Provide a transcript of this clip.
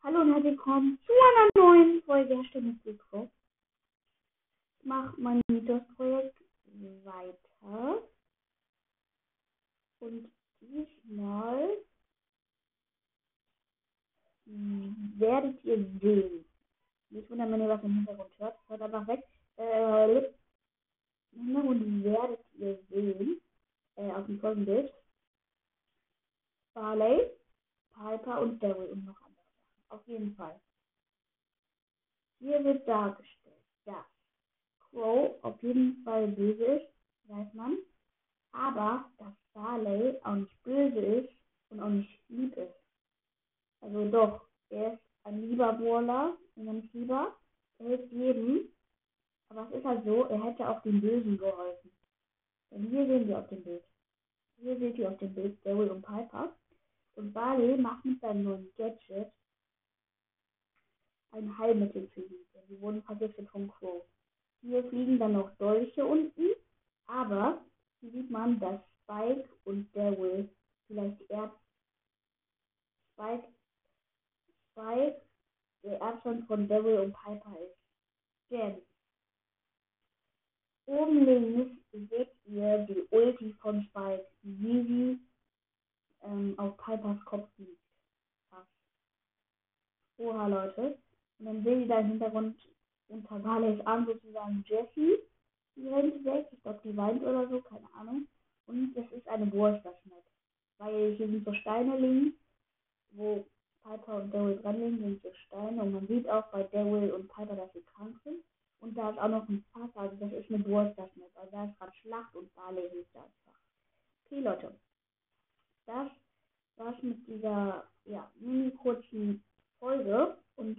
Hallo und herzlich willkommen zu einer neuen Folge Mikro. Ich mache mein Mythos-Projekt weiter. Und diesmal werdet ihr sehen. Nicht wundern, wenn ihr was im Hintergrund hört. Hört einfach weg. Äh, Im Hintergrund werdet ihr sehen, äh, auf dem Folgenbild, Barley, Piper und Daryl und noch jeden Fall. Hier wird dargestellt, dass Crow auf jeden Fall böse ist, weiß man. Aber dass Barley auch nicht böse ist und auch nicht lieb ist. Also doch, er ist ein lieber Brawler, ein ganz lieber. Er hilft jedem. Aber es ist halt so, er hätte auch den Bösen geholfen. Denn hier sehen wir auf dem Bild. Hier seht ihr auf dem Bild Daryl und Piper. Und Barley macht mit seinem neuen Gadget ein Heilmittel für sie. Denn sie wurden vergiftet von Crow. Hier fliegen dann noch Dolche unten. Aber hier sieht man, dass Spike und Daryl vielleicht eher Spike, Spike der Erbson von Daryl und Piper ist. Denn oben links seht ihr die Ulti von Spike, wie sie ähm, auf Pipers Kopf liegt. Oha, Leute. Und dann sehen die da im Hintergrund unter Barleys Arm sozusagen Jessie. Die rennt weg. Ich glaube, die weint oder so, keine Ahnung. Und das ist eine Wurst-Map. Weil hier sind so Steine links, wo Piper und Daryl dran liegen, sind so Steine. Und man sieht auch bei Daryl und Piper, dass sie krank sind. Und da ist auch noch ein Fass, also das ist eine Wurst-Map. Also da ist gerade Schlacht und Barley hilft einfach. Okay, Leute das war's mit dieser ja, mini kurzen Folge und